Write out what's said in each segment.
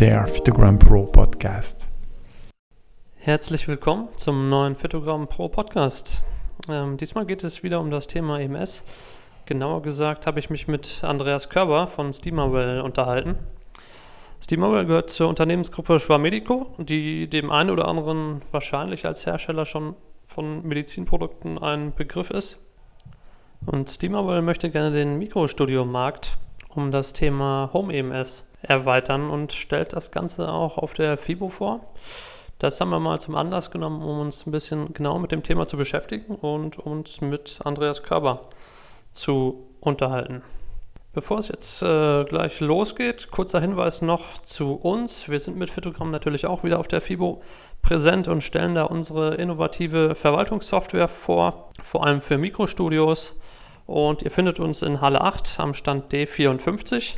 der Phytogram Pro Podcast. Herzlich willkommen zum neuen Phytogram Pro Podcast. Ähm, diesmal geht es wieder um das Thema EMS. Genauer gesagt habe ich mich mit Andreas Körber von Steamerwell unterhalten. Steamerwell gehört zur Unternehmensgruppe Schwarmedico, die dem einen oder anderen wahrscheinlich als Hersteller schon von Medizinprodukten ein Begriff ist. Und Steamerwell möchte gerne den Mikrostudio-Markt um das Thema Home EMS erweitern und stellt das Ganze auch auf der FIBO vor. Das haben wir mal zum Anlass genommen, um uns ein bisschen genau mit dem Thema zu beschäftigen und uns mit Andreas Körber zu unterhalten. Bevor es jetzt äh, gleich losgeht, kurzer Hinweis noch zu uns. Wir sind mit Phytogramm natürlich auch wieder auf der FIBO präsent und stellen da unsere innovative Verwaltungssoftware vor, vor allem für Mikrostudios. Und ihr findet uns in Halle 8 am Stand D54.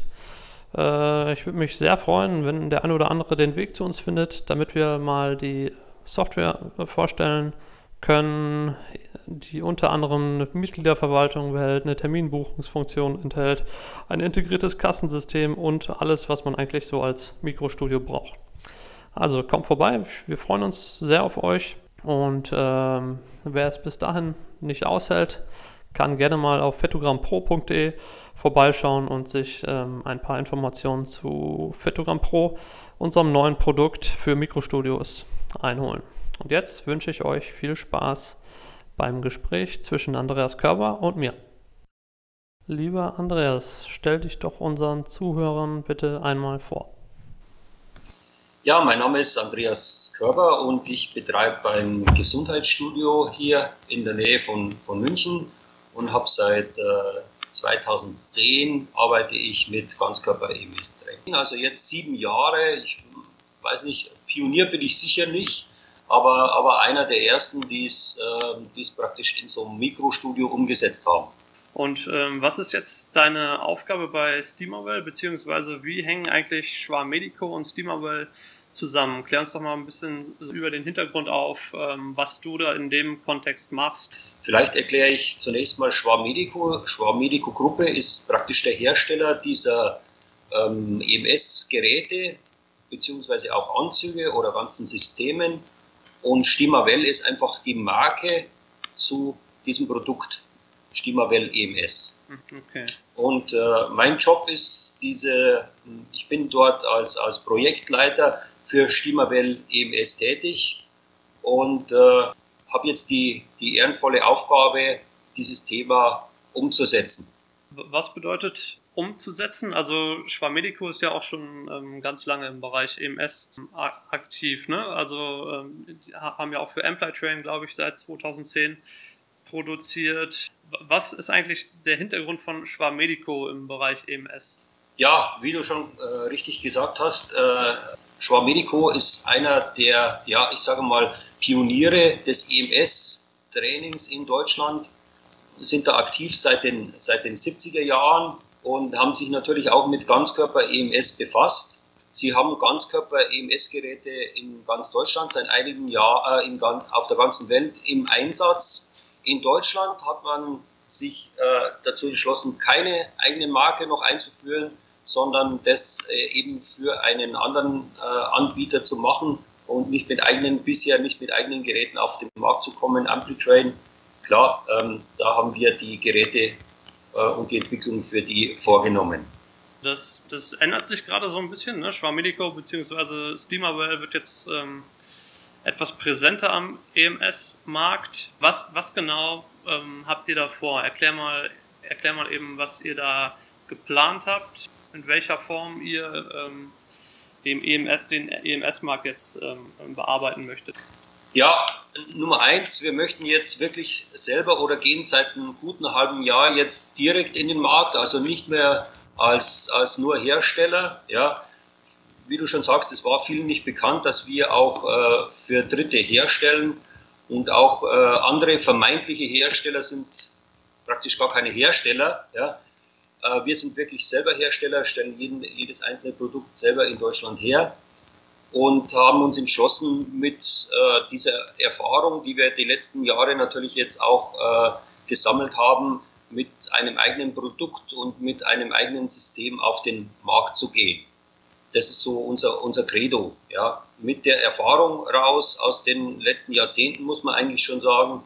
Äh, ich würde mich sehr freuen, wenn der eine oder andere den Weg zu uns findet, damit wir mal die Software vorstellen können, die unter anderem eine Mitgliederverwaltung behält, eine Terminbuchungsfunktion enthält, ein integriertes Kassensystem und alles, was man eigentlich so als Mikrostudio braucht. Also kommt vorbei, wir freuen uns sehr auf euch und ähm, wer es bis dahin nicht aushält, kann gerne mal auf fetogrampro.de vorbeischauen und sich ähm, ein paar Informationen zu Fetogram Pro, unserem neuen Produkt für Mikrostudios, einholen. Und jetzt wünsche ich euch viel Spaß beim Gespräch zwischen Andreas Körber und mir. Lieber Andreas, stell dich doch unseren Zuhörern bitte einmal vor. Ja, mein Name ist Andreas Körber und ich betreibe ein Gesundheitsstudio hier in der Nähe von, von München und habe seit äh, 2010 arbeite ich mit Ganzkörper-EMS-Training. Also jetzt sieben Jahre, ich weiß nicht, Pionier bin ich sicher nicht, aber, aber einer der ersten, die es äh, praktisch in so einem Mikrostudio umgesetzt haben. Und ähm, was ist jetzt deine Aufgabe bei Steamerwell, beziehungsweise wie hängen eigentlich Schwarm Medico und Steamerwell zusammen. Klär uns doch mal ein bisschen über den Hintergrund auf, ähm, was du da in dem Kontext machst. Vielleicht erkläre ich zunächst mal Schwab Medico. Schwab Medico Gruppe ist praktisch der Hersteller dieser ähm, EMS-Geräte beziehungsweise auch Anzüge oder ganzen Systemen. Und Stimavell ist einfach die Marke zu diesem Produkt, Stimavell EMS. Hm, okay. Und äh, mein Job ist diese, ich bin dort als, als Projektleiter für Stimawell EMS tätig und äh, habe jetzt die, die ehrenvolle Aufgabe, dieses Thema umzusetzen. Was bedeutet umzusetzen? Also Schwarmedico ist ja auch schon ähm, ganz lange im Bereich EMS aktiv. Ne? Also ähm, haben ja auch für Ampli Train, glaube ich, seit 2010 produziert. Was ist eigentlich der Hintergrund von Schwarmedico im Bereich EMS? Ja, wie du schon äh, richtig gesagt hast, äh, Schwab Medico ist einer der, ja, ich sage mal, Pioniere des EMS-Trainings in Deutschland, sind da aktiv seit den, seit den 70er Jahren und haben sich natürlich auch mit Ganzkörper-EMS befasst. Sie haben Ganzkörper-EMS-Geräte in ganz Deutschland seit einigen Jahren äh, auf der ganzen Welt im Einsatz. In Deutschland hat man sich äh, dazu entschlossen, keine eigene Marke noch einzuführen, sondern das äh, eben für einen anderen äh, Anbieter zu machen und nicht mit eigenen, bisher nicht mit eigenen Geräten auf den Markt zu kommen. Amplitrain, klar, ähm, da haben wir die Geräte äh, und die Entwicklung für die vorgenommen. Das, das ändert sich gerade so ein bisschen. Ne? Schwarmedico bzw. Steamerwell wird jetzt ähm, etwas präsenter am EMS-Markt. Was, was genau ähm, habt ihr da vor? Erklär mal, erklär mal eben, was ihr da geplant habt in welcher Form ihr ähm, dem EMS, den EMS-Markt jetzt ähm, bearbeiten möchtet? Ja, Nummer eins, wir möchten jetzt wirklich selber oder gehen seit einem guten halben Jahr jetzt direkt in den Markt, also nicht mehr als, als nur Hersteller. Ja. Wie du schon sagst, es war vielen nicht bekannt, dass wir auch äh, für Dritte herstellen und auch äh, andere vermeintliche Hersteller sind praktisch gar keine Hersteller. Ja. Äh, wir sind wirklich selber Hersteller, stellen jeden, jedes einzelne Produkt selber in Deutschland her und haben uns entschlossen, mit äh, dieser Erfahrung, die wir die letzten Jahre natürlich jetzt auch äh, gesammelt haben, mit einem eigenen Produkt und mit einem eigenen System auf den Markt zu gehen. Das ist so unser, unser Credo. Ja. Mit der Erfahrung raus aus den letzten Jahrzehnten muss man eigentlich schon sagen,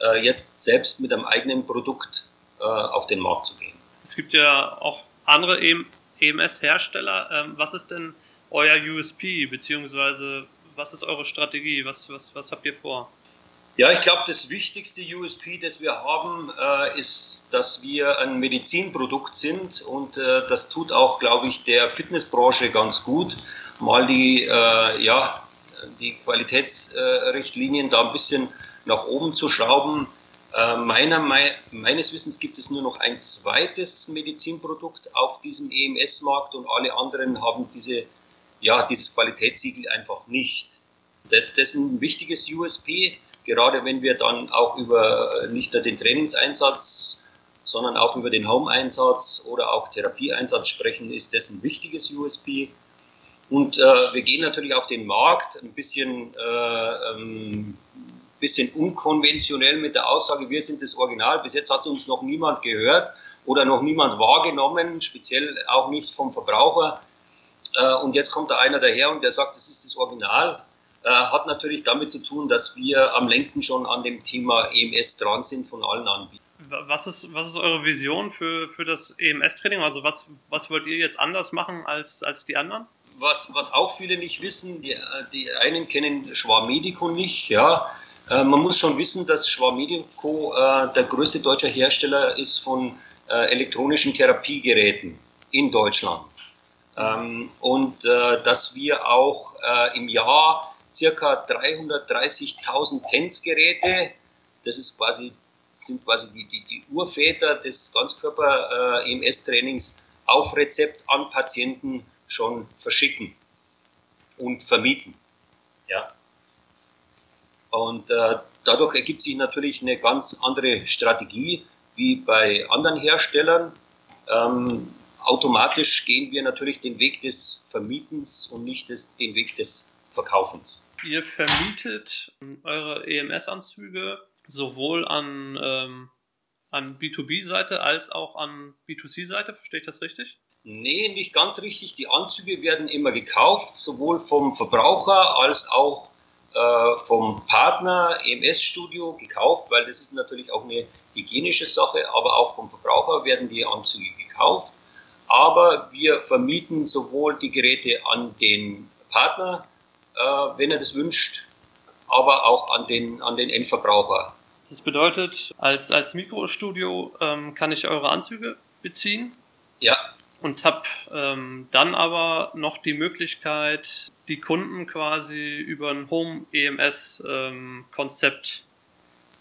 äh, jetzt selbst mit einem eigenen Produkt äh, auf den Markt zu gehen. Es gibt ja auch andere EMS-Hersteller. Ähm, was ist denn euer USP, beziehungsweise was ist eure Strategie? Was, was, was habt ihr vor? Ja, ich glaube, das wichtigste USP, das wir haben, äh, ist, dass wir ein Medizinprodukt sind und äh, das tut auch, glaube ich, der Fitnessbranche ganz gut, mal die, äh, ja, die Qualitätsrichtlinien da ein bisschen nach oben zu schrauben. Äh, meiner, meines Wissens gibt es nur noch ein zweites Medizinprodukt auf diesem EMS-Markt und alle anderen haben diese, ja, dieses Qualitätssiegel einfach nicht. Das, das ist ein wichtiges USP, gerade wenn wir dann auch über äh, nicht nur den Trainingseinsatz, sondern auch über den Home-Einsatz oder auch Therapieeinsatz sprechen, ist das ein wichtiges USP. Und äh, wir gehen natürlich auf den Markt ein bisschen äh, ähm, bisschen unkonventionell mit der Aussage, wir sind das Original. Bis jetzt hat uns noch niemand gehört oder noch niemand wahrgenommen, speziell auch nicht vom Verbraucher. Äh, und jetzt kommt da einer daher und der sagt, das ist das Original. Äh, hat natürlich damit zu tun, dass wir am längsten schon an dem Thema EMS dran sind von allen Anbietern. Was ist, was ist eure Vision für, für das EMS-Training? Also was, was wollt ihr jetzt anders machen als, als die anderen? Was, was auch viele nicht wissen, die, die einen kennen Schwarmedico nicht, ja. Äh, man muss schon wissen, dass Schwarmedico äh, der größte deutsche Hersteller ist von äh, elektronischen Therapiegeräten in Deutschland. Ähm, und äh, dass wir auch äh, im Jahr circa 330.000 TENS-Geräte, das ist quasi, sind quasi die, die, die Urväter des Ganzkörper-EMS-Trainings, auf Rezept an Patienten schon verschicken und vermieten. Ja. Und äh, dadurch ergibt sich natürlich eine ganz andere Strategie wie bei anderen Herstellern. Ähm, automatisch gehen wir natürlich den Weg des Vermietens und nicht des, den Weg des Verkaufens. Ihr vermietet eure EMS-Anzüge sowohl an, ähm, an B2B-Seite als auch an B2C-Seite, verstehe ich das richtig? Nee, nicht ganz richtig. Die Anzüge werden immer gekauft, sowohl vom Verbraucher als auch äh, vom Partner EMS Studio gekauft, weil das ist natürlich auch eine hygienische Sache, aber auch vom Verbraucher werden die Anzüge gekauft. Aber wir vermieten sowohl die Geräte an den Partner, äh, wenn er das wünscht, aber auch an den, an den Endverbraucher. Das bedeutet, als, als Mikrostudio ähm, kann ich eure Anzüge beziehen? Ja. Und habe ähm, dann aber noch die Möglichkeit, die Kunden quasi über ein Home-EMS-Konzept ähm,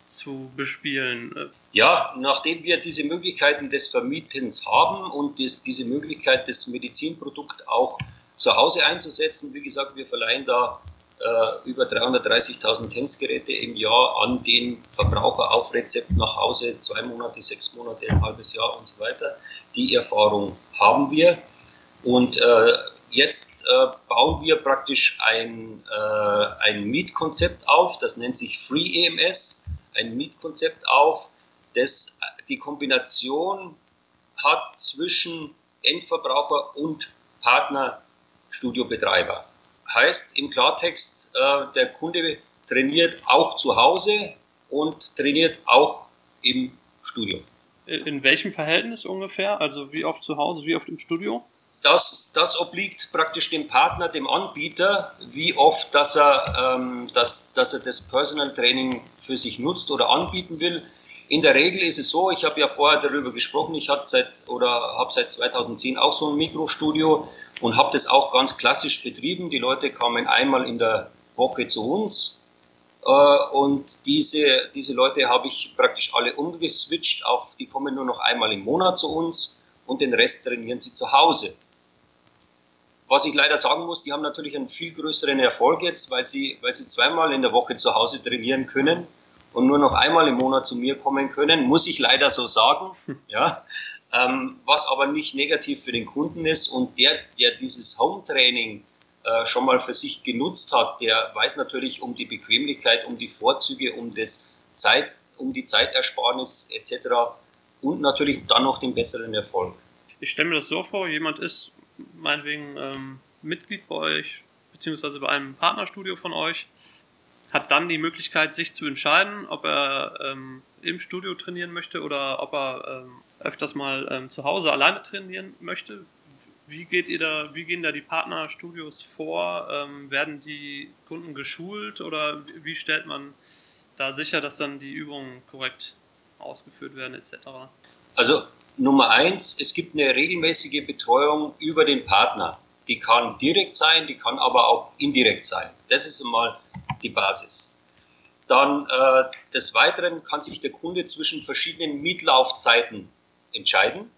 zu bespielen. Ja, nachdem wir diese Möglichkeiten des Vermietens haben und das, diese Möglichkeit, das Medizinprodukt auch zu Hause einzusetzen, wie gesagt, wir verleihen da äh, über 330.000 TENS-Geräte im Jahr an den Verbraucher auf Rezept nach Hause, zwei Monate, sechs Monate, ein halbes Jahr und so weiter. Die Erfahrung haben wir. Und äh, Jetzt äh, bauen wir praktisch ein, äh, ein Mietkonzept auf, das nennt sich Free EMS, ein Mietkonzept auf, das die Kombination hat zwischen Endverbraucher und Partnerstudiobetreiber. Heißt im Klartext, äh, der Kunde trainiert auch zu Hause und trainiert auch im Studio. In welchem Verhältnis ungefähr? Also wie oft zu Hause, wie oft im Studio? Das, das obliegt praktisch dem Partner, dem Anbieter, wie oft dass er, ähm, dass, dass er das Personal Training für sich nutzt oder anbieten will. In der Regel ist es so, ich habe ja vorher darüber gesprochen, ich habe seit, oder seit 2010 auch so ein Mikrostudio und habe das auch ganz klassisch betrieben. Die Leute kamen einmal in der Woche zu uns äh, und diese, diese Leute habe ich praktisch alle umgeswitcht auf, die kommen nur noch einmal im Monat zu uns und den Rest trainieren sie zu Hause. Was ich leider sagen muss, die haben natürlich einen viel größeren Erfolg jetzt, weil sie, weil sie zweimal in der Woche zu Hause trainieren können und nur noch einmal im Monat zu mir kommen können, muss ich leider so sagen. Ja, ähm, was aber nicht negativ für den Kunden ist und der, der dieses Home-Training äh, schon mal für sich genutzt hat, der weiß natürlich um die Bequemlichkeit, um die Vorzüge, um das Zeit, um die Zeitersparnis etc. und natürlich dann noch den besseren Erfolg. Ich stelle mir das so vor, jemand ist meinetwegen ähm, Mitglied bei euch, beziehungsweise bei einem Partnerstudio von euch, hat dann die Möglichkeit, sich zu entscheiden, ob er ähm, im Studio trainieren möchte oder ob er ähm, öfters mal ähm, zu Hause alleine trainieren möchte. Wie geht ihr da, wie gehen da die Partnerstudios vor? Ähm, werden die Kunden geschult oder wie stellt man da sicher, dass dann die Übungen korrekt ausgeführt werden etc.? Also Nummer eins, es gibt eine regelmäßige Betreuung über den Partner. Die kann direkt sein, die kann aber auch indirekt sein. Das ist einmal die Basis. Dann äh, des Weiteren kann sich der Kunde zwischen verschiedenen Mietlaufzeiten entscheiden.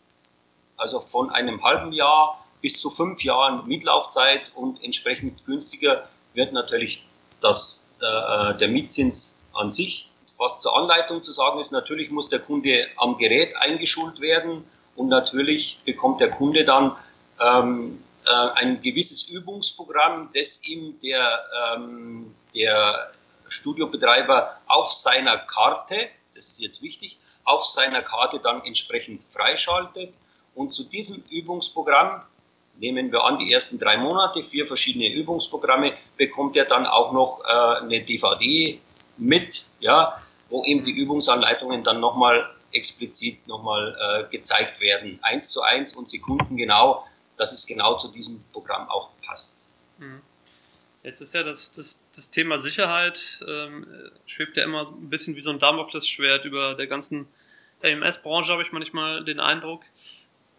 Also von einem halben Jahr bis zu fünf Jahren Mietlaufzeit und entsprechend günstiger wird natürlich das, äh, der Mietzins an sich. Was zur Anleitung zu sagen ist, natürlich muss der Kunde am Gerät eingeschult werden und natürlich bekommt der Kunde dann ähm, äh, ein gewisses Übungsprogramm, das ihm der, ähm, der Studiobetreiber auf seiner Karte, das ist jetzt wichtig, auf seiner Karte dann entsprechend freischaltet. Und zu diesem Übungsprogramm, nehmen wir an, die ersten drei Monate, vier verschiedene Übungsprogramme, bekommt er dann auch noch äh, eine DVD mit, ja, wo eben die Übungsanleitungen dann nochmal explizit nochmal äh, gezeigt werden, eins zu eins und sekundengenau, dass es genau zu diesem Programm auch passt. Mhm. Jetzt ist ja das, das, das Thema Sicherheit, ähm, schwebt ja immer ein bisschen wie so ein Damoklesschwert über der ganzen AMS-Branche, habe ich manchmal den Eindruck.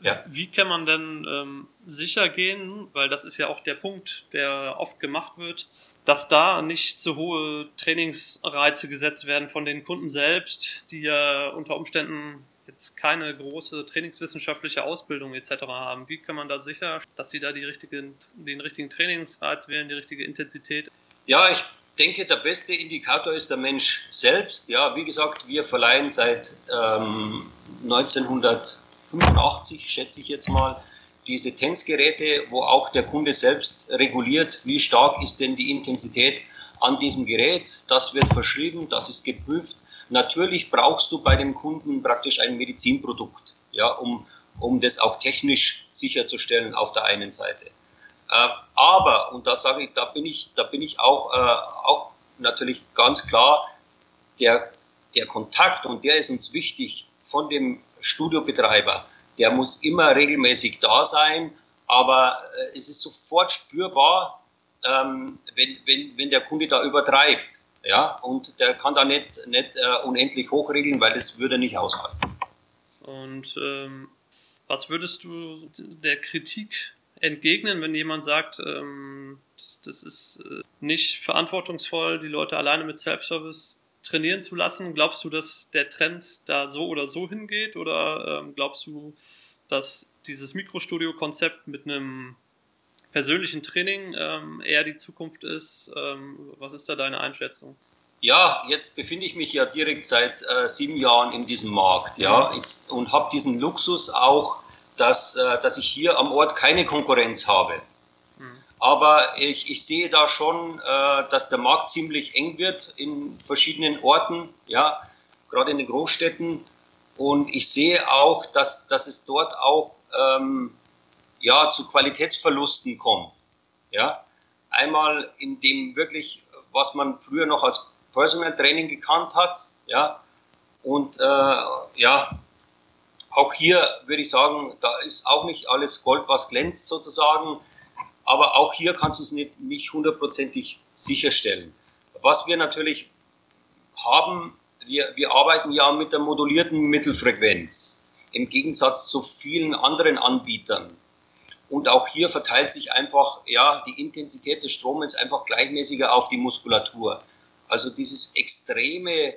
Ja. Wie kann man denn ähm, sicher gehen, weil das ist ja auch der Punkt, der oft gemacht wird, dass da nicht zu hohe Trainingsreize gesetzt werden von den Kunden selbst, die ja unter Umständen jetzt keine große trainingswissenschaftliche Ausbildung etc. haben. Wie kann man da sicher, dass sie da die richtigen, den richtigen Trainingsreiz wählen, die richtige Intensität? Ja, ich denke, der beste Indikator ist der Mensch selbst. Ja, wie gesagt, wir verleihen seit ähm, 1985, schätze ich jetzt mal, diese Tänzgeräte, wo auch der Kunde selbst reguliert, wie stark ist denn die Intensität an diesem Gerät. Das wird verschrieben, das ist geprüft. Natürlich brauchst du bei dem Kunden praktisch ein Medizinprodukt, ja, um, um das auch technisch sicherzustellen auf der einen Seite. Äh, aber, und da sage ich, da bin ich, da bin ich auch, äh, auch natürlich ganz klar, der, der Kontakt, und der ist uns wichtig von dem Studiobetreiber, der muss immer regelmäßig da sein, aber äh, es ist sofort spürbar, ähm, wenn, wenn, wenn der Kunde da übertreibt. Ja, und der kann da nicht, nicht äh, unendlich hochregeln, weil das würde nicht aushalten. Und ähm, was würdest du der Kritik entgegnen, wenn jemand sagt, ähm, das, das, ist äh, nicht verantwortungsvoll, die Leute alleine mit Self-Service trainieren zu lassen? Glaubst du, dass der Trend da so oder so hingeht? Oder ähm, glaubst du, dass dieses Mikrostudio-Konzept mit einem persönlichen Training ähm, eher die Zukunft ist? Ähm, was ist da deine Einschätzung? Ja, jetzt befinde ich mich ja direkt seit äh, sieben Jahren in diesem Markt, ja, jetzt, und habe diesen Luxus auch, dass, äh, dass ich hier am Ort keine Konkurrenz habe. Aber ich, ich sehe da schon, äh, dass der Markt ziemlich eng wird in verschiedenen Orten, ja, gerade in den Großstädten. Und ich sehe auch, dass, dass es dort auch ähm, ja, zu Qualitätsverlusten kommt. Ja? Einmal in dem wirklich, was man früher noch als Personal Training gekannt hat, ja, und äh, ja, auch hier würde ich sagen, da ist auch nicht alles Gold, was glänzt sozusagen, aber auch hier kannst du es nicht, nicht hundertprozentig sicherstellen. Was wir natürlich haben, wir, wir arbeiten ja mit der modulierten Mittelfrequenz im Gegensatz zu vielen anderen Anbietern. Und auch hier verteilt sich einfach ja, die Intensität des Stromens einfach gleichmäßiger auf die Muskulatur. Also dieses extreme äh,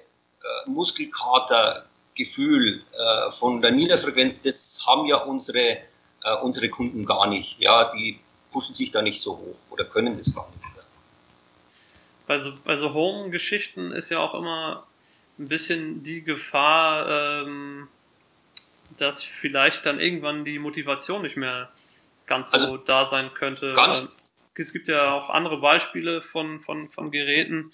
Muskelkatergefühl äh, von der Niederfrequenz, das haben ja unsere, äh, unsere Kunden gar nicht. Ja, die pushen sich da nicht so hoch oder können das gar nicht. Bei so, bei so Home-Geschichten ist ja auch immer ein bisschen die Gefahr, ähm, dass vielleicht dann irgendwann die Motivation nicht mehr ganz so also, da sein könnte. Ganz es gibt ja auch andere Beispiele von, von, von Geräten,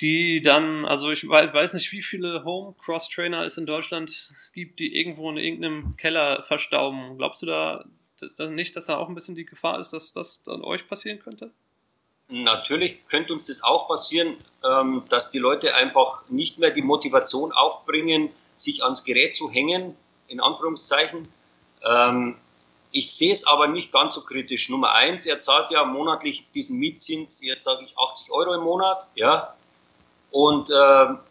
die dann, also ich weiß nicht, wie viele Home Cross Trainer es in Deutschland gibt, die irgendwo in irgendeinem Keller verstauben. Glaubst du da, nicht, dass da auch ein bisschen die Gefahr ist, dass das dann euch passieren könnte? Natürlich könnte uns das auch passieren, ähm, dass die Leute einfach nicht mehr die Motivation aufbringen, sich ans Gerät zu hängen, in Anführungszeichen. Ähm, ich sehe es aber nicht ganz so kritisch. Nummer eins, er zahlt ja monatlich diesen Mietzins, jetzt sage ich 80 Euro im Monat, ja. Und äh,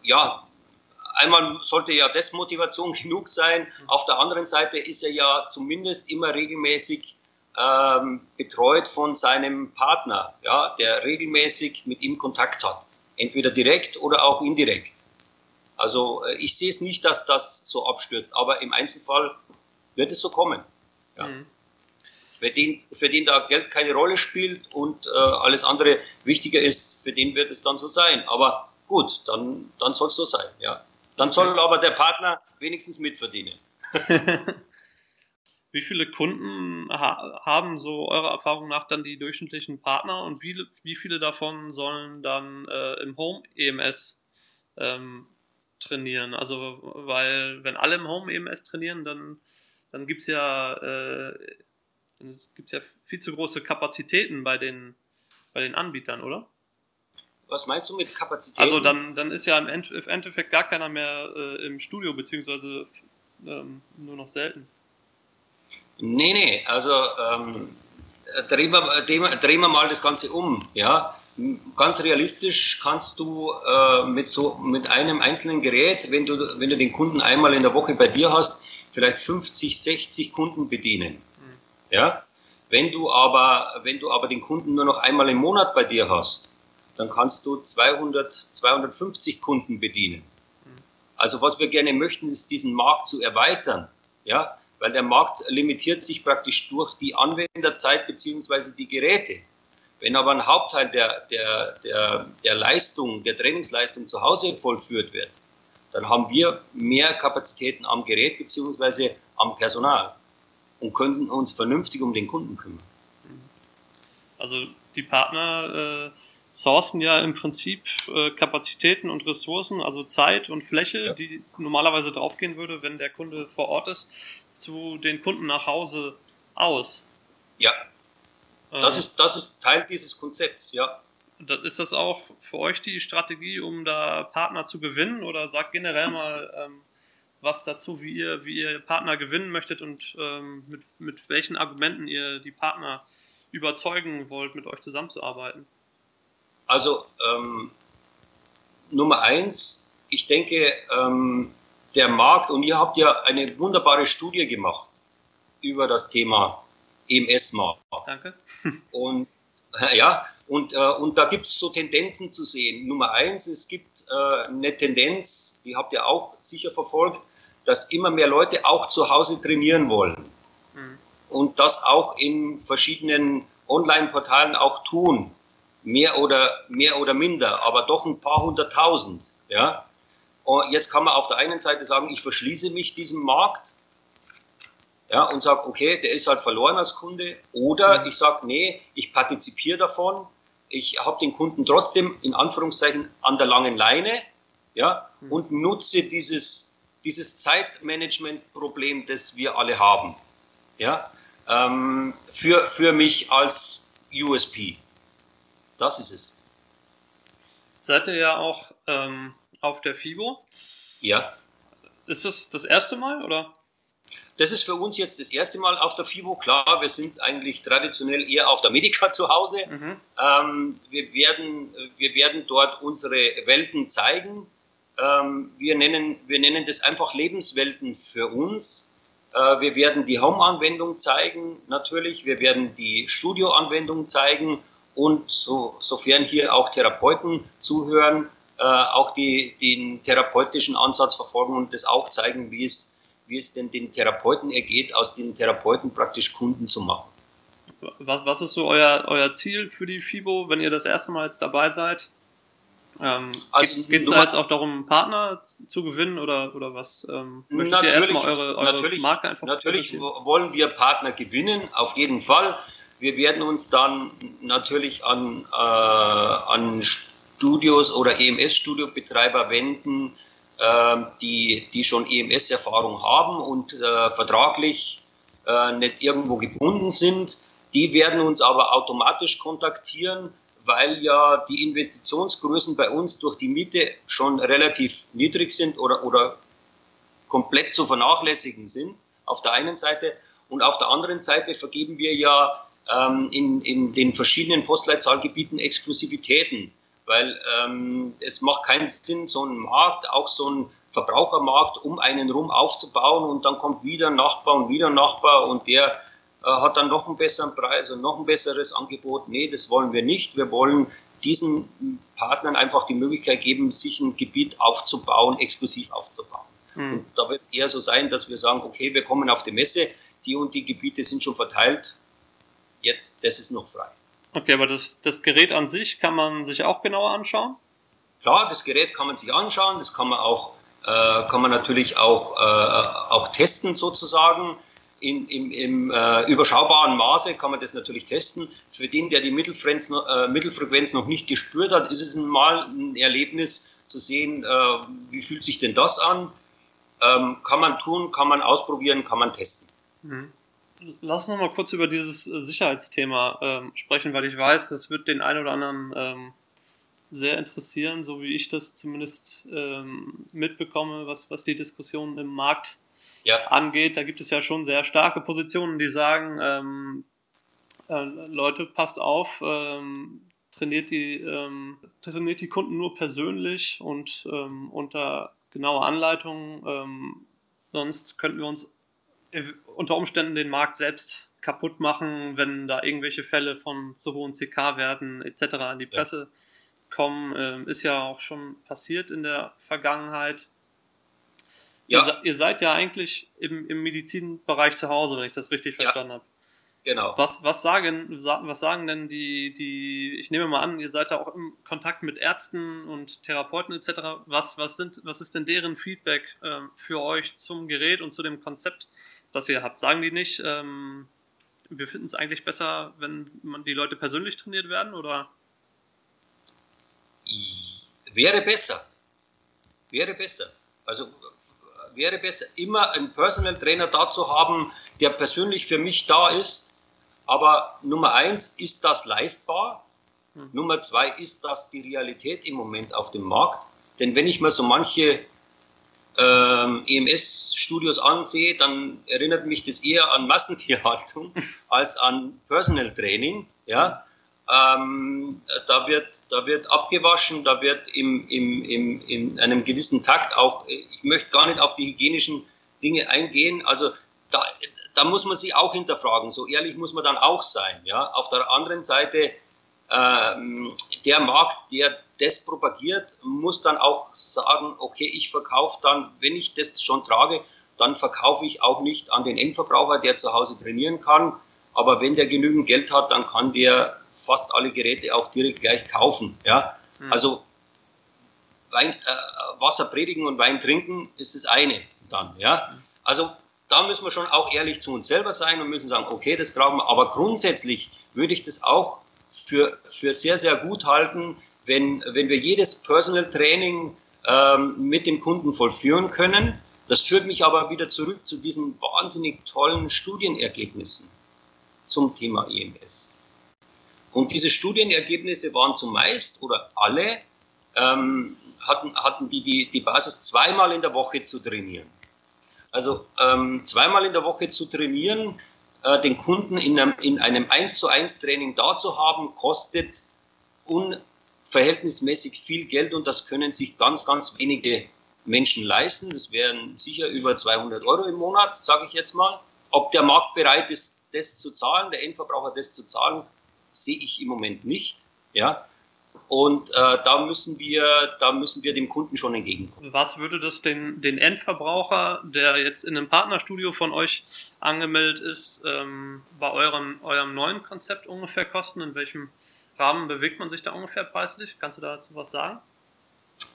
ja, einmal sollte ja das Motivation genug sein. Auf der anderen Seite ist er ja zumindest immer regelmäßig ähm, betreut von seinem Partner, ja, der regelmäßig mit ihm Kontakt hat. Entweder direkt oder auch indirekt. Also äh, ich sehe es nicht, dass das so abstürzt, aber im Einzelfall wird es so kommen. Ja. Mhm. Für, den, für den da Geld keine Rolle spielt und äh, alles andere wichtiger ist, für den wird es dann so sein. Aber gut, dann, dann soll es so sein. Ja. Dann soll aber der Partner wenigstens mitverdienen. wie viele Kunden ha haben so eurer Erfahrung nach dann die durchschnittlichen Partner und wie, wie viele davon sollen dann äh, im Home EMS ähm, trainieren? Also, weil wenn alle im Home EMS trainieren, dann, dann gibt es ja, äh, ja viel zu große Kapazitäten bei den, bei den Anbietern, oder? Was meinst du mit Kapazitäten? Also dann, dann ist ja im Endeffekt gar keiner mehr äh, im Studio, beziehungsweise ähm, nur noch selten. Nee, nee, also ähm, drehen, wir, drehen, wir, mal das Ganze um. Ja? Ganz realistisch kannst du äh, mit, so, mit einem einzelnen Gerät, wenn du, wenn du den Kunden einmal in der Woche bei dir hast, vielleicht 50, 60 Kunden bedienen. Mhm. Ja? Wenn, du aber, wenn du aber den Kunden nur noch einmal im Monat bei dir hast, dann kannst du 200, 250 Kunden bedienen. Also was wir gerne möchten, ist diesen Markt zu erweitern, ja, weil der Markt limitiert sich praktisch durch die Anwenderzeit beziehungsweise die Geräte. Wenn aber ein Hauptteil der, der, der, der Leistung, der Trainingsleistung zu Hause vollführt wird, dann haben wir mehr Kapazitäten am Gerät beziehungsweise am Personal und können uns vernünftig um den Kunden kümmern. Also die Partner äh sourcen ja im Prinzip äh, Kapazitäten und Ressourcen, also Zeit und Fläche, ja. die normalerweise draufgehen würde, wenn der Kunde vor Ort ist, zu den Kunden nach Hause aus. Ja. Das, äh, ist, das ist Teil dieses Konzepts, ja. Ist das auch für euch die Strategie, um da Partner zu gewinnen? Oder sagt generell mal ähm, was dazu, wie ihr, wie ihr Partner gewinnen möchtet und ähm, mit, mit welchen Argumenten ihr die Partner überzeugen wollt, mit euch zusammenzuarbeiten? Also ähm, Nummer eins, ich denke, ähm, der Markt, und ihr habt ja eine wunderbare Studie gemacht über das Thema EMS-Markt. Danke. Und ja, und, äh, und da gibt es so Tendenzen zu sehen. Nummer eins, es gibt äh, eine Tendenz, die habt ihr auch sicher verfolgt, dass immer mehr Leute auch zu Hause trainieren wollen. Mhm. Und das auch in verschiedenen Online-Portalen auch tun mehr oder, mehr oder minder, aber doch ein paar hunderttausend. Ja? Und jetzt kann man auf der einen Seite sagen, ich verschließe mich diesem Markt ja, und sage, okay, der ist halt verloren als Kunde. Oder mhm. ich sage, nee, ich partizipiere davon, ich habe den Kunden trotzdem in Anführungszeichen an der langen Leine ja, mhm. und nutze dieses, dieses Zeitmanagement-Problem, das wir alle haben, ja, ähm, für, für mich als USP. Das ist es. Seid ihr ja auch ähm, auf der FIBO? Ja. Ist das das erste Mal oder? Das ist für uns jetzt das erste Mal auf der FIBO. Klar, wir sind eigentlich traditionell eher auf der Medica zu Hause. Mhm. Ähm, wir, werden, wir werden dort unsere Welten zeigen. Ähm, wir, nennen, wir nennen das einfach Lebenswelten für uns. Äh, wir werden die Home-Anwendung zeigen, natürlich. Wir werden die Studio-Anwendung zeigen und so, sofern hier auch Therapeuten zuhören, äh, auch die, den therapeutischen Ansatz verfolgen und das auch zeigen, wie es, wie es denn den Therapeuten ergeht, aus den Therapeuten praktisch Kunden zu machen. Was, was ist so euer, euer Ziel für die FIBO, wenn ihr das erste Mal jetzt dabei seid? Ähm, also, Geht es da jetzt auch darum, Partner zu gewinnen oder, oder was? Ähm, natürlich, eure, eure natürlich, Natürlich wollen wir Partner gewinnen, auf jeden Fall. Wir werden uns dann natürlich an, äh, an Studios oder EMS-Studiobetreiber wenden, äh, die, die schon EMS-Erfahrung haben und äh, vertraglich äh, nicht irgendwo gebunden sind. Die werden uns aber automatisch kontaktieren, weil ja die Investitionsgrößen bei uns durch die Miete schon relativ niedrig sind oder, oder komplett zu vernachlässigen sind, auf der einen Seite. Und auf der anderen Seite vergeben wir ja ähm, in, in den verschiedenen Postleitzahlgebieten Exklusivitäten, weil ähm, es macht keinen Sinn, so einen Markt, auch so einen Verbrauchermarkt um einen rum aufzubauen und dann kommt wieder ein Nachbar und wieder ein Nachbar und der äh, hat dann noch einen besseren Preis und noch ein besseres Angebot. Nee, das wollen wir nicht. Wir wollen diesen Partnern einfach die Möglichkeit geben, sich ein Gebiet aufzubauen, exklusiv aufzubauen. Mhm. Und da wird es eher so sein, dass wir sagen, okay, wir kommen auf die Messe, die und die Gebiete sind schon verteilt, jetzt, das ist noch frei. Okay, aber das, das Gerät an sich kann man sich auch genauer anschauen? Klar, das Gerät kann man sich anschauen, das kann man auch, äh, kann man natürlich auch, äh, auch testen sozusagen. In, im, im äh, überschaubaren Maße kann man das natürlich testen. Für den, der die Mittelfrequenz, äh, Mittelfrequenz noch nicht gespürt hat, ist es mal ein Erlebnis zu sehen, äh, wie fühlt sich denn das an. Ähm, kann man tun, kann man ausprobieren, kann man testen. Mhm. Lass uns noch mal kurz über dieses äh, Sicherheitsthema ähm, sprechen, weil ich weiß, das wird den einen oder anderen ähm, sehr interessieren, so wie ich das zumindest ähm, mitbekomme, was, was die Diskussion im Markt ja. angeht. Da gibt es ja schon sehr starke Positionen, die sagen, ähm, äh, Leute, passt auf, ähm, trainiert, die, ähm, trainiert die Kunden nur persönlich und unter genauer Anleitung. sonst könnten wir uns unter Umständen den Markt selbst kaputt machen, wenn da irgendwelche Fälle von zu hohen CK-Werten etc. an die Presse ja. kommen. Ähm, ist ja auch schon passiert in der Vergangenheit. Ja. Ihr, ihr seid ja eigentlich im, im Medizinbereich zu Hause, wenn ich das richtig verstanden ja. habe. Genau. Was, was, sagen, was sagen denn die, die, ich nehme mal an, ihr seid da auch im Kontakt mit Ärzten und Therapeuten etc. Was, was, sind, was ist denn deren Feedback äh, für euch zum Gerät und zu dem Konzept? Das ihr habt, sagen die nicht, ähm, wir finden es eigentlich besser, wenn man die Leute persönlich trainiert werden oder? Wäre besser. Wäre besser. Also wäre besser, immer einen Personal Trainer da zu haben, der persönlich für mich da ist. Aber Nummer eins, ist das leistbar? Hm. Nummer zwei, ist das die Realität im Moment auf dem Markt? Denn wenn ich mir so manche ähm, EMS-Studios ansehe, dann erinnert mich das eher an Massentierhaltung als an Personal Training. Ja? Ähm, da, wird, da wird abgewaschen, da wird im, im, im, in einem gewissen Takt auch, ich möchte gar nicht auf die hygienischen Dinge eingehen, also da, da muss man sich auch hinterfragen, so ehrlich muss man dann auch sein. Ja? Auf der anderen Seite, ähm, der Markt, der das propagiert, muss dann auch sagen, okay, ich verkaufe dann, wenn ich das schon trage, dann verkaufe ich auch nicht an den Endverbraucher, der zu Hause trainieren kann. Aber wenn der genügend Geld hat, dann kann der fast alle Geräte auch direkt gleich kaufen. Ja? Mhm. Also Wein, äh, Wasser predigen und Wein trinken ist das eine dann. Ja? Also da müssen wir schon auch ehrlich zu uns selber sein und müssen sagen, okay, das tragen wir. Aber grundsätzlich würde ich das auch für, für sehr, sehr gut halten, wenn, wenn wir jedes Personal Training ähm, mit dem Kunden vollführen können. Das führt mich aber wieder zurück zu diesen wahnsinnig tollen Studienergebnissen zum Thema EMS. Und diese Studienergebnisse waren zumeist oder alle ähm, hatten, hatten die, die die Basis zweimal in der Woche zu trainieren. Also ähm, zweimal in der Woche zu trainieren, äh, den Kunden in einem, in einem 1 zu 1 Training da zu haben, kostet un, verhältnismäßig viel Geld und das können sich ganz, ganz wenige Menschen leisten. Das wären sicher über 200 Euro im Monat, sage ich jetzt mal. Ob der Markt bereit ist, das zu zahlen, der Endverbraucher das zu zahlen, sehe ich im Moment nicht. Ja, und äh, da müssen wir, da müssen wir dem Kunden schon entgegenkommen. Was würde das den, den Endverbraucher, der jetzt in einem Partnerstudio von euch angemeldet ist, ähm, bei eurem, eurem neuen Konzept ungefähr kosten? In welchem Rahmen bewegt man sich da ungefähr preislich? Kannst du dazu was sagen?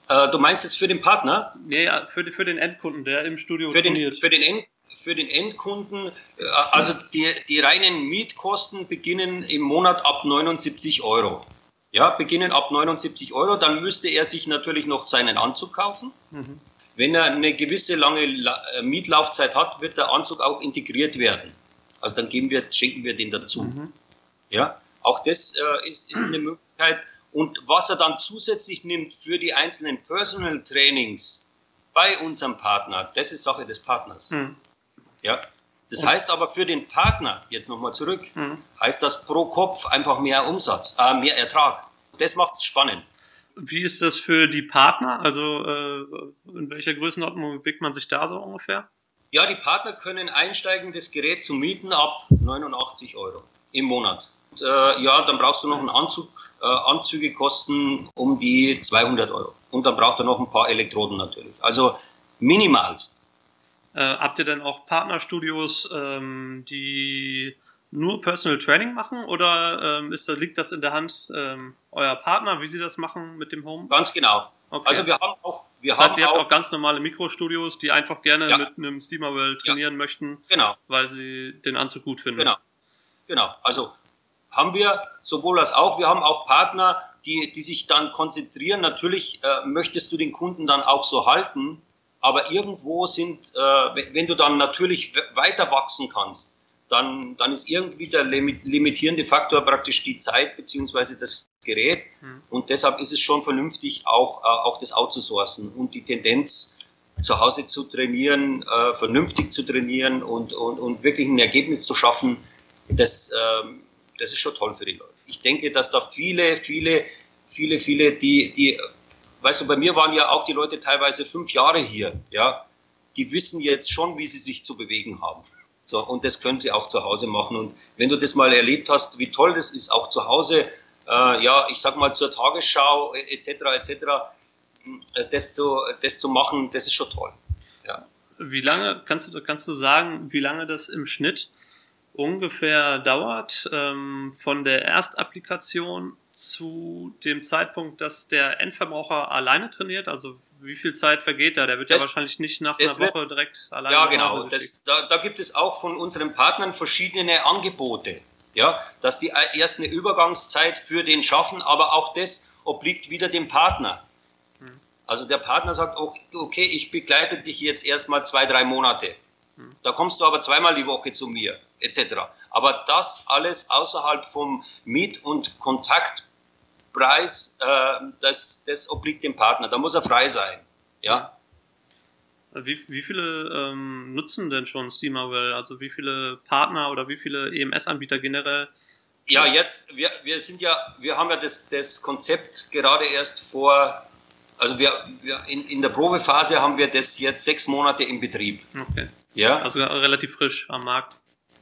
Äh, du meinst jetzt für den Partner? Nee, für, für den Endkunden, der im Studio für trainiert. Den, für, den End, für den Endkunden, äh, also die, die reinen Mietkosten beginnen im Monat ab 79 Euro. Ja, beginnen ab 79 Euro, dann müsste er sich natürlich noch seinen Anzug kaufen. Mhm. Wenn er eine gewisse lange äh, Mietlaufzeit hat, wird der Anzug auch integriert werden. Also dann geben wir, schenken wir den dazu. Mhm. Ja, auch das äh, ist, ist eine Möglichkeit. Und was er dann zusätzlich nimmt für die einzelnen Personal Trainings bei unserem Partner, das ist Sache des Partners. Mhm. Ja, das heißt aber für den Partner, jetzt nochmal zurück, mhm. heißt das pro Kopf einfach mehr Umsatz, äh, mehr Ertrag. Das macht es spannend. Wie ist das für die Partner? Also äh, in welcher Größenordnung bewegt man sich da so ungefähr? Ja, die Partner können einsteigen, das Gerät zu mieten ab 89 Euro im Monat. Äh, ja, dann brauchst du noch einen Anzug. Äh, Anzüge kosten um die 200 Euro. Und dann braucht er noch ein paar Elektroden natürlich. Also minimalst. Äh, habt ihr denn auch Partnerstudios, ähm, die nur Personal Training machen oder ähm, ist, liegt das in der Hand ähm, eurer Partner, wie sie das machen mit dem Home? Ganz genau. Okay. Also wir haben auch, wir das heißt, haben ihr habt auch, ganz normale Mikrostudios, die einfach gerne ja. mit einem Steamerwell trainieren ja. möchten, genau. weil sie den Anzug gut finden. Genau. Genau. Also haben wir sowohl als auch, wir haben auch Partner, die, die sich dann konzentrieren. Natürlich äh, möchtest du den Kunden dann auch so halten, aber irgendwo sind, äh, wenn du dann natürlich weiter wachsen kannst, dann, dann ist irgendwie der limitierende Faktor praktisch die Zeit beziehungsweise das Gerät. Mhm. Und deshalb ist es schon vernünftig, auch, äh, auch das outzusourcen und die Tendenz zu Hause zu trainieren, äh, vernünftig zu trainieren und, und, und wirklich ein Ergebnis zu schaffen, das, äh, das ist schon toll für die Leute. Ich denke, dass da viele, viele, viele, viele, die, die weißt du, bei mir waren ja auch die Leute teilweise fünf Jahre hier, ja, die wissen jetzt schon, wie sie sich zu bewegen haben. So, und das können sie auch zu Hause machen. Und wenn du das mal erlebt hast, wie toll das ist, auch zu Hause, äh, ja, ich sag mal zur Tagesschau etc. etc. Äh, das zu, das zu machen, das ist schon toll. Ja. Wie lange, kannst du, kannst du sagen, wie lange das im Schnitt ungefähr dauert, ähm, von der Erstapplikation zu dem Zeitpunkt, dass der Endverbraucher alleine trainiert? Also wie viel Zeit vergeht da? Der wird das, ja wahrscheinlich nicht nach einer Woche wird, direkt alleine. Ja, genau. Das, da, da, gibt es auch von unseren Partnern verschiedene Angebote. Ja, dass die erst eine Übergangszeit für den schaffen, aber auch das obliegt wieder dem Partner. Hm. Also der Partner sagt, okay, ich begleite dich jetzt erstmal zwei, drei Monate. Da kommst du aber zweimal die Woche zu mir, etc. Aber das alles außerhalb vom Miet- und Kontakt Preis, äh, das, das obliegt dem Partner. Da muss er frei sein. Ja. Wie, wie viele ähm, nutzen denn schon SteamerWell? Also wie viele Partner oder wie viele EMS-Anbieter generell? Ja, jetzt, wir, wir sind ja, wir haben ja das, das Konzept gerade erst vor, also wir, wir in, in der Probephase haben wir das jetzt sechs Monate im Betrieb. Okay. Ja. Also relativ frisch am Markt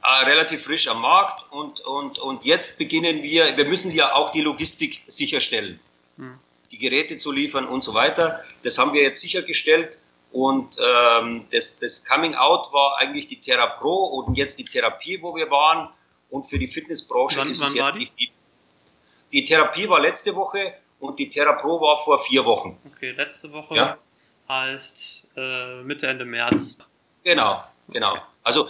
äh, relativ frisch am Markt und, und, und jetzt beginnen wir, wir müssen ja auch die Logistik sicherstellen, hm. die Geräte zu liefern und so weiter. Das haben wir jetzt sichergestellt und ähm, das, das Coming Out war eigentlich die TheraPro und jetzt die Therapie, wo wir waren und für die Fitnessbranche wann, ist es jetzt die? die, die Therapie war letzte Woche und die TheraPro war vor vier Wochen. Okay, letzte Woche ja? heißt äh, Mitte, Ende März. Genau, genau. Okay. Also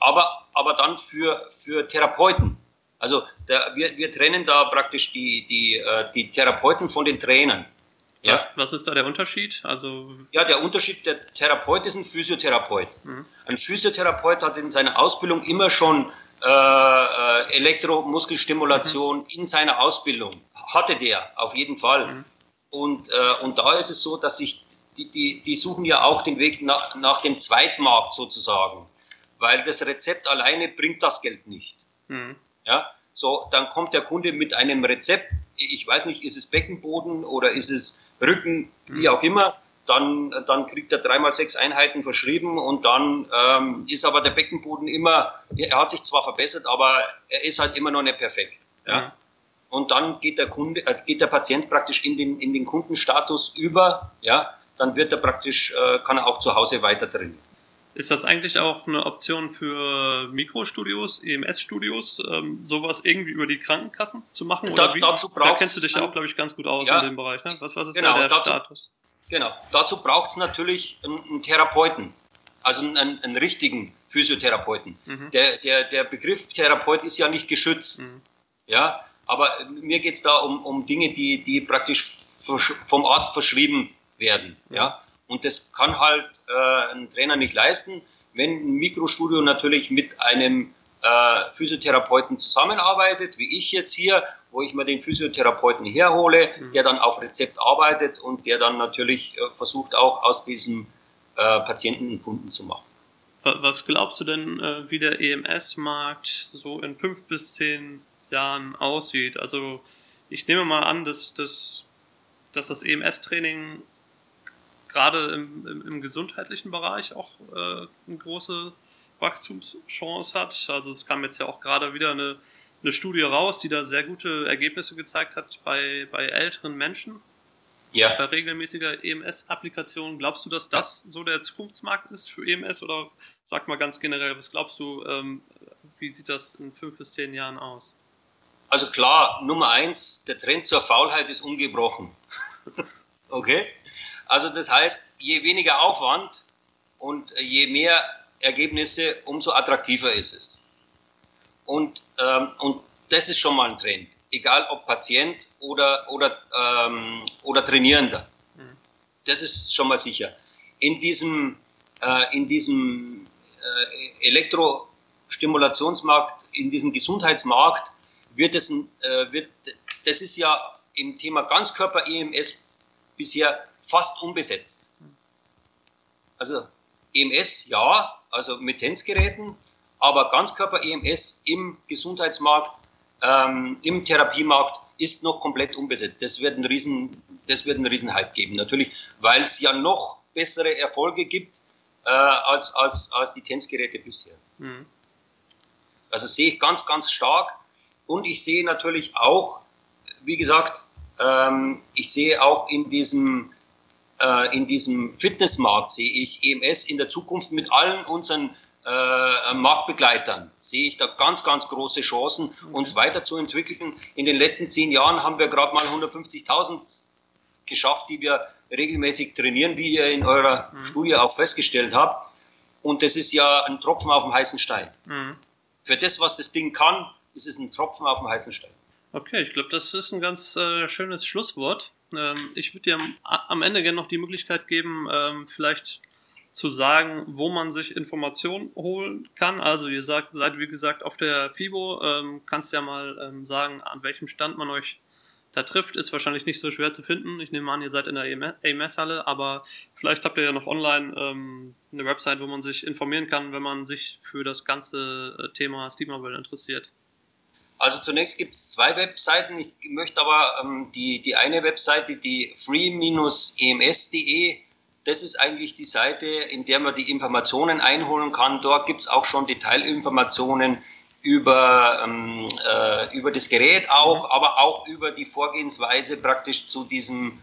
aber, aber dann für, für Therapeuten. Also der, wir, wir trennen da praktisch die, die, äh, die Therapeuten von den Trainern. Ja? Was, was ist da der Unterschied? Also ja, der Unterschied, der Therapeut ist ein Physiotherapeut. Mhm. Ein Physiotherapeut hat in seiner Ausbildung immer schon äh, äh Elektromuskelstimulation mhm. in seiner Ausbildung. Hatte der, auf jeden Fall. Mhm. Und, äh, und da ist es so, dass sich die, die, die suchen ja auch den Weg nach, nach dem Zweitmarkt sozusagen weil das Rezept alleine bringt das Geld nicht. Mhm. Ja, so, dann kommt der Kunde mit einem Rezept, ich weiß nicht, ist es Beckenboden oder ist es Rücken, wie mhm. auch immer, dann, dann kriegt er dreimal sechs Einheiten verschrieben und dann ähm, ist aber der Beckenboden immer, er hat sich zwar verbessert, aber er ist halt immer noch nicht perfekt. Ja? Mhm. Und dann geht der Kunde, äh, geht der Patient praktisch in den, in den Kundenstatus über, ja, dann wird er praktisch, äh, kann er auch zu Hause weiter trainieren. Ist das eigentlich auch eine Option für Mikrostudios, EMS-Studios, ähm, sowas irgendwie über die Krankenkassen zu machen? Da, wie? Dazu da kennst du dich ja auch, glaube ich, ganz gut aus ja, in dem Bereich. Ne? Was, was ist genau, da der dazu, Status? Genau, dazu braucht es natürlich einen, einen, Therapeuten, also einen, einen richtigen Physiotherapeuten. Mhm. Der, der, der Begriff Therapeut ist ja nicht geschützt. Mhm. Ja, aber mir geht es da um, um Dinge, die, die praktisch vom Arzt verschrieben werden. Mhm. Ja. Und das kann halt äh, ein Trainer nicht leisten. Wenn ein Mikrostudio natürlich mit einem äh, Physiotherapeuten zusammenarbeitet, wie ich jetzt hier, wo ich mir den Physiotherapeuten herhole, mhm. der dann auf Rezept arbeitet und der dann natürlich äh, versucht auch aus diesem äh, Patienten einen Kunden zu machen. Was glaubst du denn, äh, wie der EMS-Markt so in fünf bis zehn Jahren aussieht? Also ich nehme mal an, dass, dass, dass das EMS-Training gerade im, im, im, gesundheitlichen Bereich auch äh, eine große Wachstumschance hat. Also es kam jetzt ja auch gerade wieder eine, eine Studie raus, die da sehr gute Ergebnisse gezeigt hat bei, bei älteren Menschen. Ja. Bei regelmäßiger EMS-Applikation. Glaubst du, dass das so der Zukunftsmarkt ist für EMS oder sag mal ganz generell, was glaubst du, ähm, wie sieht das in fünf bis zehn Jahren aus? Also klar, Nummer eins, der Trend zur Faulheit ist ungebrochen. okay? Also das heißt, je weniger Aufwand und je mehr Ergebnisse, umso attraktiver ist es. Und, ähm, und das ist schon mal ein Trend, egal ob Patient oder, oder, ähm, oder Trainierender. Mhm. Das ist schon mal sicher. In diesem, äh, in diesem äh, Elektrostimulationsmarkt, in diesem Gesundheitsmarkt wird es, äh, wird, das ist ja im Thema Ganzkörper-EMS bisher fast unbesetzt. Also EMS ja, also mit Tänzgeräten, aber Ganzkörper-EMS im Gesundheitsmarkt, ähm, im Therapiemarkt ist noch komplett unbesetzt. Das wird ein riesen, das wird einen riesen Hype geben. Natürlich, weil es ja noch bessere Erfolge gibt äh, als, als, als die Tänzgeräte bisher. Mhm. Also sehe ich ganz, ganz stark. Und ich sehe natürlich auch, wie gesagt, ähm, ich sehe auch in diesem äh, in diesem Fitnessmarkt sehe ich EMS in der Zukunft mit allen unseren äh, Marktbegleitern sehe ich da ganz, ganz große Chancen, uns weiterzuentwickeln. In den letzten zehn Jahren haben wir gerade mal 150.000 geschafft, die wir regelmäßig trainieren, wie ihr in eurer mhm. Studie auch festgestellt habt. Und das ist ja ein Tropfen auf dem heißen Stein. Mhm. Für das, was das Ding kann, ist es ein Tropfen auf dem heißen Stein. Okay, ich glaube, das ist ein ganz äh, schönes Schlusswort. Ähm, ich würde dir am Ende gerne noch die Möglichkeit geben, ähm, vielleicht zu sagen, wo man sich Informationen holen kann. Also ihr sagt, seid wie gesagt auf der FIBO, ähm, kannst ja mal ähm, sagen, an welchem Stand man euch da trifft, ist wahrscheinlich nicht so schwer zu finden. Ich nehme an, ihr seid in der AMS-Halle, aber vielleicht habt ihr ja noch online ähm, eine Website, wo man sich informieren kann, wenn man sich für das ganze äh, Thema Steamable interessiert. Also zunächst gibt es zwei Webseiten. Ich möchte aber ähm, die, die eine Webseite, die free-ems.de, das ist eigentlich die Seite, in der man die Informationen einholen kann. Dort gibt es auch schon Detailinformationen über, ähm, äh, über das Gerät auch, mhm. aber auch über die Vorgehensweise praktisch zu diesem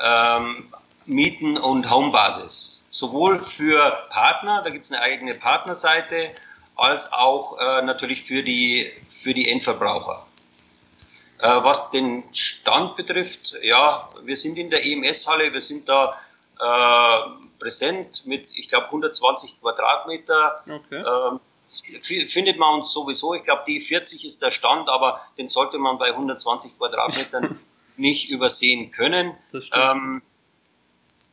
ähm, Mieten- und Homebasis. Sowohl für Partner, da gibt es eine eigene Partnerseite, als auch äh, natürlich für die, für die Endverbraucher. Äh, was den Stand betrifft, ja, wir sind in der EMS-Halle, wir sind da äh, präsent mit, ich glaube, 120 Quadratmeter. Okay. Ähm, findet man uns sowieso, ich glaube, die 40 ist der Stand, aber den sollte man bei 120 Quadratmetern nicht übersehen können. Ähm,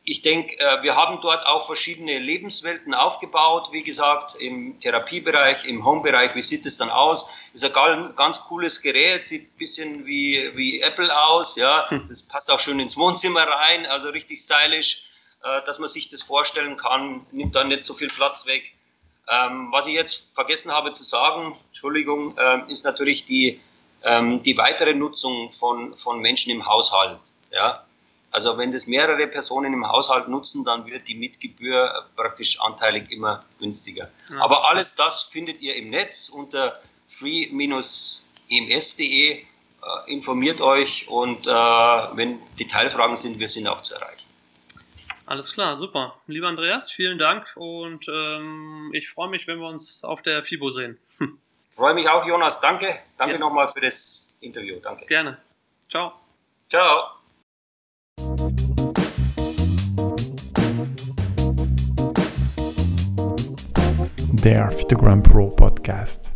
ich denke, äh, wir haben dort auch verschiedene Lebenswelten aufgebaut. Wie gesagt, im Therapiebereich, im Homebereich, wie sieht es dann aus? Ist ein ganz cooles Gerät, sieht ein bisschen wie, wie Apple aus. Ja, hm. das passt auch schön ins Wohnzimmer rein, also richtig stylisch, äh, dass man sich das vorstellen kann. Nimmt dann nicht so viel Platz weg. Ähm, was ich jetzt vergessen habe zu sagen, Entschuldigung, ähm, ist natürlich die, ähm, die weitere Nutzung von, von Menschen im Haushalt. Ja, also wenn das mehrere Personen im Haushalt nutzen, dann wird die Mitgebühr praktisch anteilig immer günstiger. Ja. Aber alles das findet ihr im Netz unter free-ems.de. Äh, informiert euch und äh, wenn Detailfragen sind, wir sind auch zu erreichen. Alles klar, super. Lieber Andreas, vielen Dank und ähm, ich freue mich, wenn wir uns auf der FIBO sehen. Freue mich auch, Jonas. Danke. Danke ja. nochmal für das Interview. Danke. Gerne. Ciao. Ciao. Der Phytogram Pro Podcast.